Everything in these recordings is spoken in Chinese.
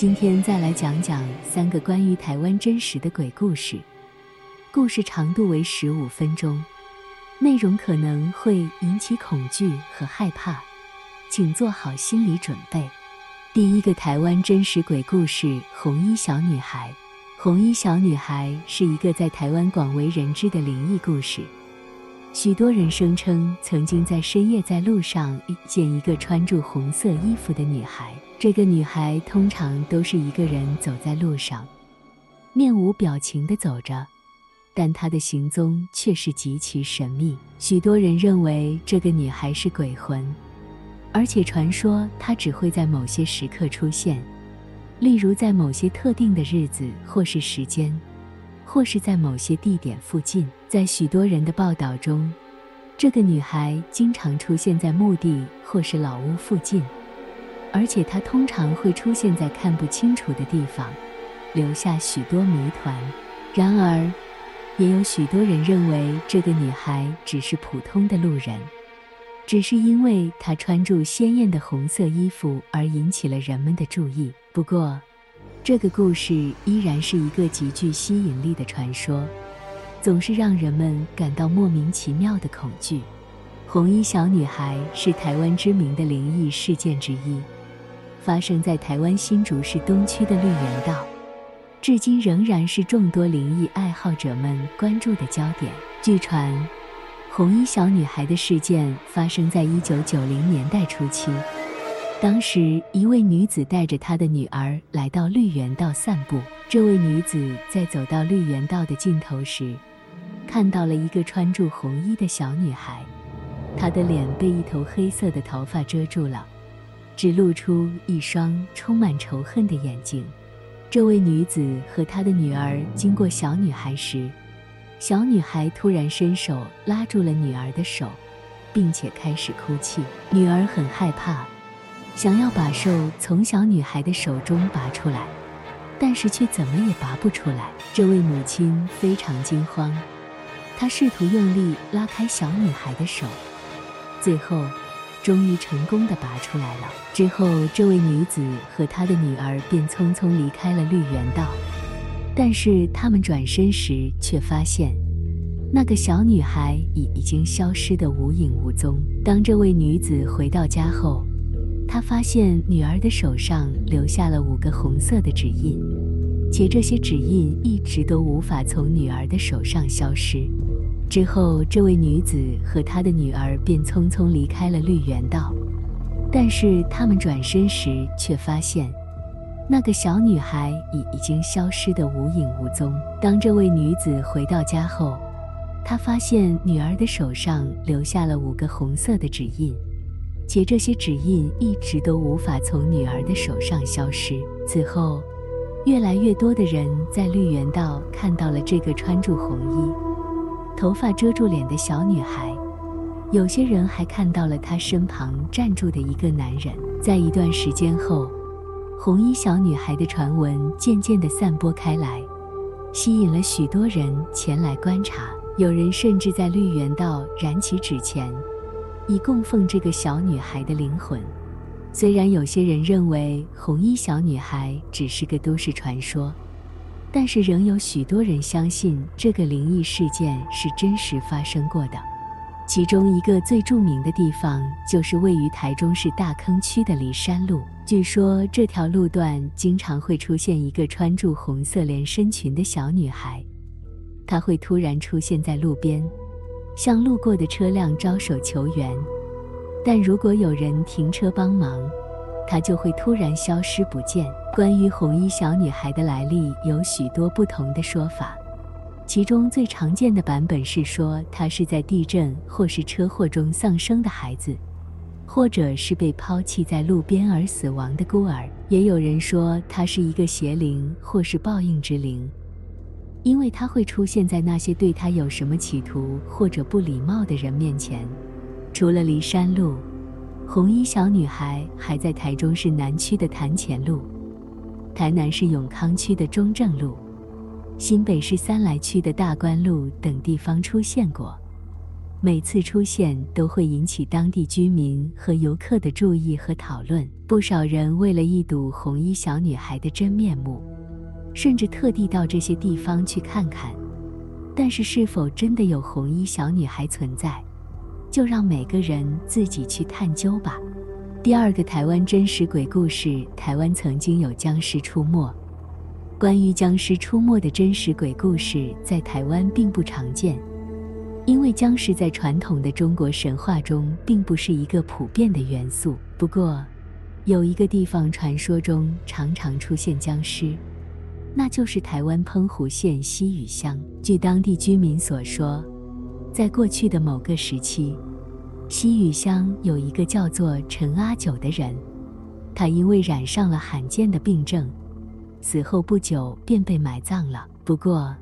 今天再来讲讲三个关于台湾真实的鬼故事，故事长度为十五分钟，内容可能会引起恐惧和害怕，请做好心理准备。第一个台湾真实鬼故事：红衣小女孩。红衣小女孩是一个在台湾广为人知的灵异故事。许多人声称曾经在深夜在路上遇见一个穿着红色衣服的女孩。这个女孩通常都是一个人走在路上，面无表情地走着，但她的行踪却是极其神秘。许多人认为这个女孩是鬼魂，而且传说她只会在某些时刻出现，例如在某些特定的日子或是时间。或是在某些地点附近，在许多人的报道中，这个女孩经常出现在墓地或是老屋附近，而且她通常会出现在看不清楚的地方，留下许多谜团。然而，也有许多人认为这个女孩只是普通的路人，只是因为她穿着鲜艳的红色衣服而引起了人们的注意。不过，这个故事依然是一个极具吸引力的传说，总是让人们感到莫名其妙的恐惧。红衣小女孩是台湾知名的灵异事件之一，发生在台湾新竹市东区的绿园道，至今仍然是众多灵异爱好者们关注的焦点。据传，红衣小女孩的事件发生在一九九零年代初期。当时，一位女子带着她的女儿来到绿园道散步。这位女子在走到绿园道的尽头时，看到了一个穿着红衣的小女孩，她的脸被一头黑色的头发遮住了，只露出一双充满仇恨的眼睛。这位女子和她的女儿经过小女孩时，小女孩突然伸手拉住了女儿的手，并且开始哭泣。女儿很害怕。想要把手从小女孩的手中拔出来，但是却怎么也拔不出来。这位母亲非常惊慌，他试图用力拉开小女孩的手，最后终于成功地拔出来了。之后，这位女子和她的女儿便匆匆离开了绿园道。但是他们转身时，却发现那个小女孩已已经消失得无影无踪。当这位女子回到家后，她发现女儿的手上留下了五个红色的指印，且这些指印一直都无法从女儿的手上消失。之后，这位女子和她的女儿便匆匆离开了绿园道。但是，他们转身时却发现，那个小女孩已已经消失得无影无踪。当这位女子回到家后，她发现女儿的手上留下了五个红色的指印。且这些指印一直都无法从女儿的手上消失。此后，越来越多的人在绿园道看到了这个穿着红衣、头发遮住脸的小女孩。有些人还看到了她身旁站住的一个男人。在一段时间后，红衣小女孩的传闻渐渐地散播开来，吸引了许多人前来观察。有人甚至在绿园道燃起纸钱。以供奉这个小女孩的灵魂。虽然有些人认为红衣小女孩只是个都市传说，但是仍有许多人相信这个灵异事件是真实发生过的。其中一个最著名的地方就是位于台中市大坑区的梨山路。据说这条路段经常会出现一个穿着红色连身裙的小女孩，她会突然出现在路边。向路过的车辆招手求援，但如果有人停车帮忙，她就会突然消失不见。关于红衣小女孩的来历，有许多不同的说法，其中最常见的版本是说她是在地震或是车祸中丧生的孩子，或者是被抛弃在路边而死亡的孤儿。也有人说她是一个邪灵或是报应之灵。因为他会出现在那些对他有什么企图或者不礼貌的人面前。除了离山路，红衣小女孩还在台中市南区的潭前路、台南市永康区的中正路、新北市三来区的大观路等地方出现过。每次出现都会引起当地居民和游客的注意和讨论。不少人为了一睹红衣小女孩的真面目，甚至特地到这些地方去看看。但是，是否真的有红衣小女孩存在，就让每个人自己去探究吧。第二个台湾真实鬼故事：台湾曾经有僵尸出没。关于僵尸出没的真实鬼故事，在台湾并不常见，因为僵尸在传统的中国神话中并不是一个普遍的元素。不过，有一个地方传说中常常出现僵尸，那就是台湾澎湖县西屿乡。据当地居民所说，在过去的某个时期，西屿乡有一个叫做陈阿九的人，他因为染上了罕见的病症。死后不久便被埋葬了。不过，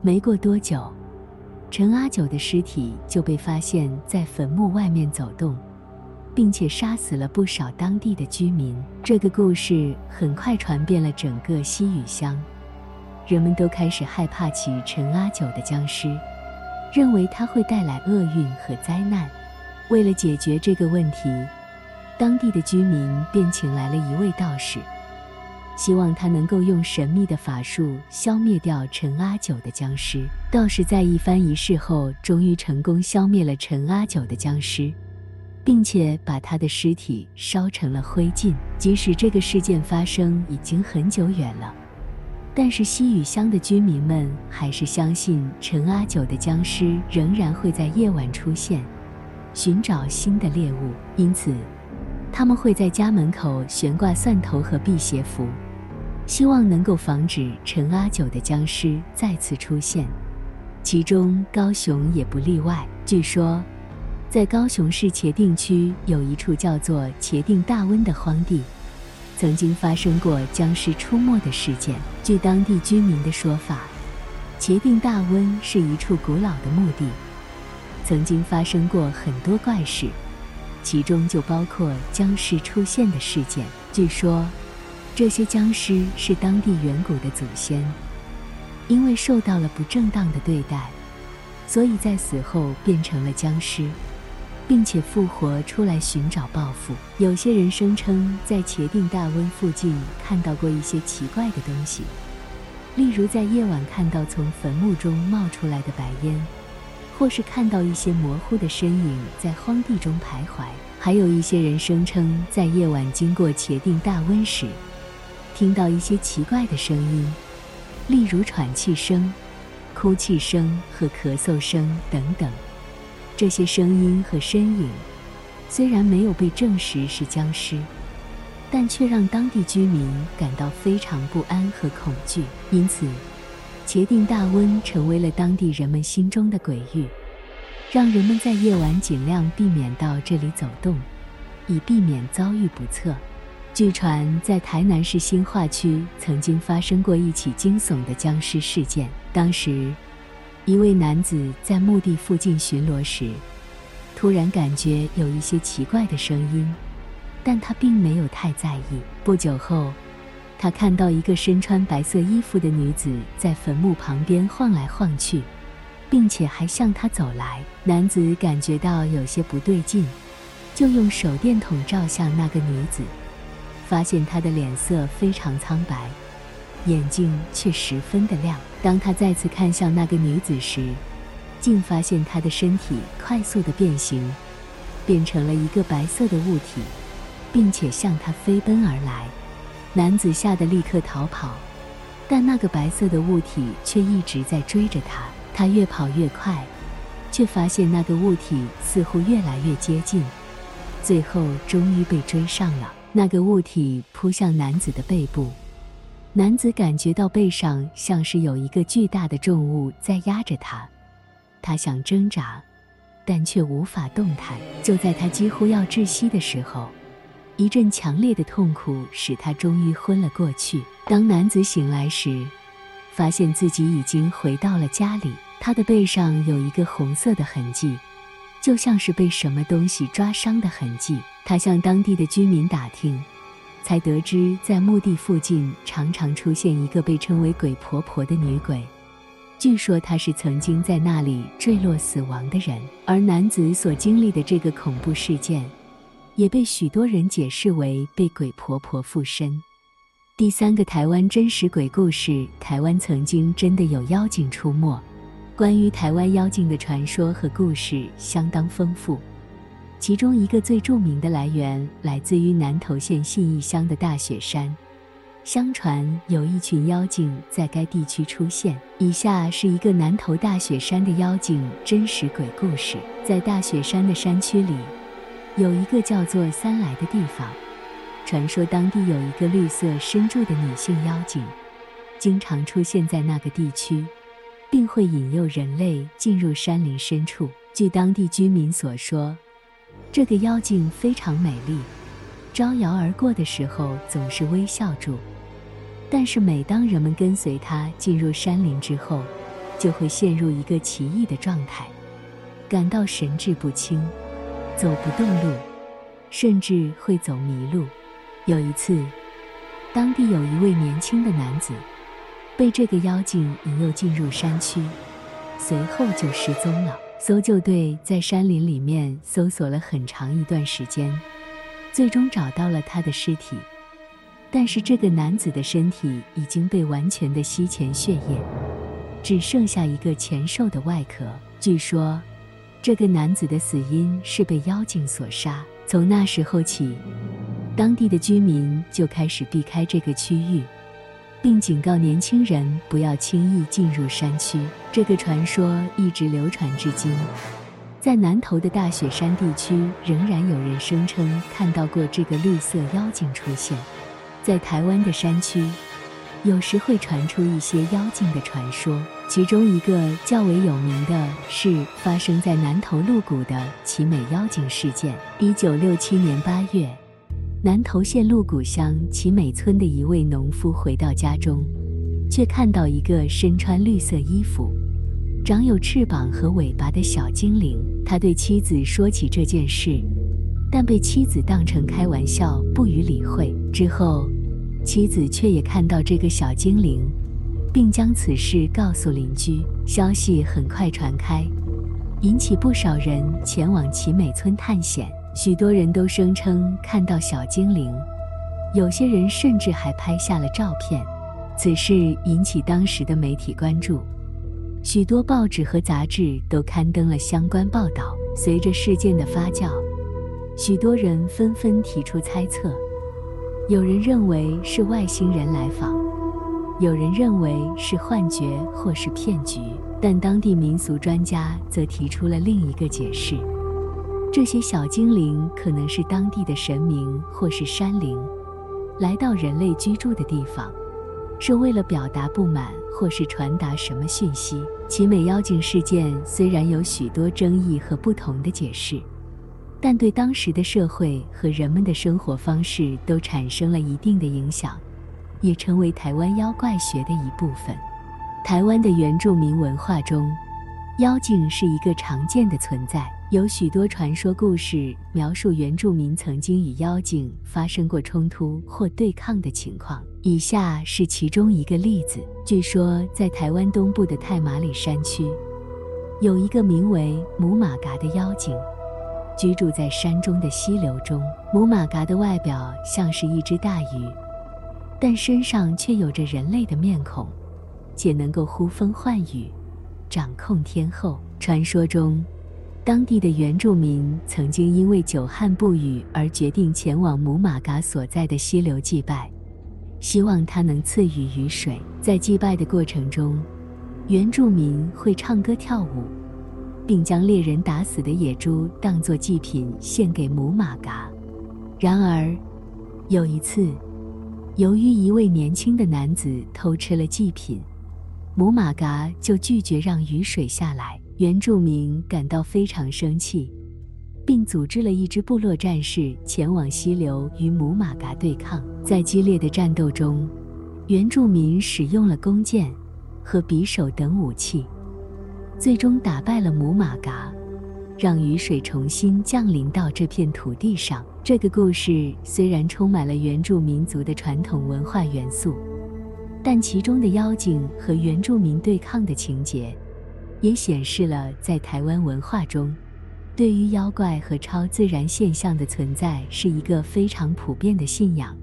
没过多久，陈阿九的尸体就被发现在坟墓外面走动，并且杀死了不少当地的居民。这个故事很快传遍了整个西屿乡，人们都开始害怕起陈阿九的僵尸，认为他会带来厄运和灾难。为了解决这个问题，当地的居民便请来了一位道士。希望他能够用神秘的法术消灭掉陈阿九的僵尸。道士在一番仪式后，终于成功消灭了陈阿九的僵尸，并且把他的尸体烧成了灰烬。即使这个事件发生已经很久远了，但是西屿乡的居民们还是相信陈阿九的僵尸仍然会在夜晚出现，寻找新的猎物。因此，他们会在家门口悬挂蒜头和辟邪符。希望能够防止陈阿九的僵尸再次出现，其中高雄也不例外。据说，在高雄市茄萣区有一处叫做茄萣大温的荒地，曾经发生过僵尸出没的事件。据当地居民的说法，茄萣大温是一处古老的墓地，曾经发生过很多怪事，其中就包括僵尸出现的事件。据说。这些僵尸是当地远古的祖先，因为受到了不正当的对待，所以在死后变成了僵尸，并且复活出来寻找报复。有些人声称在茄定大温附近看到过一些奇怪的东西，例如在夜晚看到从坟墓中冒出来的白烟，或是看到一些模糊的身影在荒地中徘徊。还有一些人声称在夜晚经过茄定大温时，听到一些奇怪的声音，例如喘气声、哭泣声和咳嗽声等等。这些声音和身影虽然没有被证实是僵尸，但却让当地居民感到非常不安和恐惧。因此，茄萣大温成为了当地人们心中的鬼域，让人们在夜晚尽量避免到这里走动，以避免遭遇不测。据传，在台南市新化区曾经发生过一起惊悚的僵尸事件。当时，一位男子在墓地附近巡逻时，突然感觉有一些奇怪的声音，但他并没有太在意。不久后，他看到一个身穿白色衣服的女子在坟墓旁边晃来晃去，并且还向他走来。男子感觉到有些不对劲，就用手电筒照向那个女子。发现她的脸色非常苍白，眼睛却十分的亮。当他再次看向那个女子时，竟发现她的身体快速的变形，变成了一个白色的物体，并且向他飞奔而来。男子吓得立刻逃跑，但那个白色的物体却一直在追着他。他越跑越快，却发现那个物体似乎越来越接近，最后终于被追上了。那个物体扑向男子的背部，男子感觉到背上像是有一个巨大的重物在压着他，他想挣扎，但却无法动弹。就在他几乎要窒息的时候，一阵强烈的痛苦使他终于昏了过去。当男子醒来时，发现自己已经回到了家里，他的背上有一个红色的痕迹。就像是被什么东西抓伤的痕迹。他向当地的居民打听，才得知在墓地附近常常出现一个被称为“鬼婆婆”的女鬼，据说她是曾经在那里坠落死亡的人，而男子所经历的这个恐怖事件，也被许多人解释为被鬼婆婆附身。第三个台湾真实鬼故事：台湾曾经真的有妖精出没。关于台湾妖精的传说和故事相当丰富，其中一个最著名的来源来自于南投县信义乡的大雪山。相传有一群妖精在该地区出现。以下是一个南投大雪山的妖精真实鬼故事。在大雪山的山区里，有一个叫做三来的地方。传说当地有一个绿色身着的女性妖精，经常出现在那个地区，并会引诱人类进入山林深处。据当地居民所说，这个妖精非常美丽，招摇而过的时候总是微笑住。但是每当人们跟随他进入山林之后，就会陷入一个奇异的状态，感到神志不清，走不动路，甚至会走迷路。有一次，当地有一位年轻的男子被这个妖精引诱进入山区，随后就失踪了。搜救队在山林里面搜索了很长一段时间，最终找到了他的尸体。但是这个男子的身体已经被完全的吸前血液，只剩下一个前瘦的外壳。据说，这个男子的死因是被妖精所杀。从那时候起，当地的居民就开始避开这个区域，并警告年轻人不要轻易进入山区。这个传说一直流传至今，在南投的大雪山地区，仍然有人声称看到过这个绿色妖精出现。在台湾的山区，有时会传出一些妖精的传说，其中一个较为有名的是发生在南投鹿谷的奇美妖精事件。一九六七年八月，南投县鹿谷乡奇美村的一位农夫回到家中，却看到一个身穿绿色衣服、长有翅膀和尾巴的小精灵。他对妻子说起这件事。但被妻子当成开玩笑，不予理会。之后，妻子却也看到这个小精灵，并将此事告诉邻居。消息很快传开，引起不少人前往奇美村探险。许多人都声称看到小精灵，有些人甚至还拍下了照片。此事引起当时的媒体关注，许多报纸和杂志都刊登了相关报道。随着事件的发酵，许多人纷纷提出猜测，有人认为是外星人来访，有人认为是幻觉或是骗局，但当地民俗专家则提出了另一个解释：这些小精灵可能是当地的神明或是山灵，来到人类居住的地方，是为了表达不满或是传达什么讯息。奇美妖精事件虽然有许多争议和不同的解释。但对当时的社会和人们的生活方式都产生了一定的影响，也成为台湾妖怪学的一部分。台湾的原住民文化中，妖精是一个常见的存在，有许多传说故事描述原住民曾经与妖精发生过冲突或对抗的情况。以下是其中一个例子：据说在台湾东部的太麻里山区，有一个名为母马嘎的妖精。居住在山中的溪流中，母马嘎的外表像是一只大鱼，但身上却有着人类的面孔，且能够呼风唤雨，掌控天候。传说中，当地的原住民曾经因为久旱不雨而决定前往母马嘎所在的溪流祭拜，希望它能赐予雨水。在祭拜的过程中，原住民会唱歌跳舞。并将猎人打死的野猪当作祭品献给母马嘎。然而，有一次，由于一位年轻的男子偷吃了祭品，母马嘎就拒绝让雨水下来。原住民感到非常生气，并组织了一支部落战士前往溪流与母马嘎对抗。在激烈的战斗中，原住民使用了弓箭和匕首等武器。最终打败了母马嘎，让雨水重新降临到这片土地上。这个故事虽然充满了原住民族的传统文化元素，但其中的妖精和原住民对抗的情节，也显示了在台湾文化中，对于妖怪和超自然现象的存在是一个非常普遍的信仰。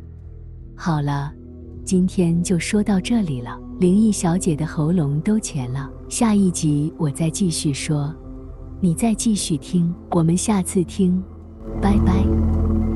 好了，今天就说到这里了。灵异小姐的喉咙都干了，下一集我再继续说，你再继续听，我们下次听，拜拜。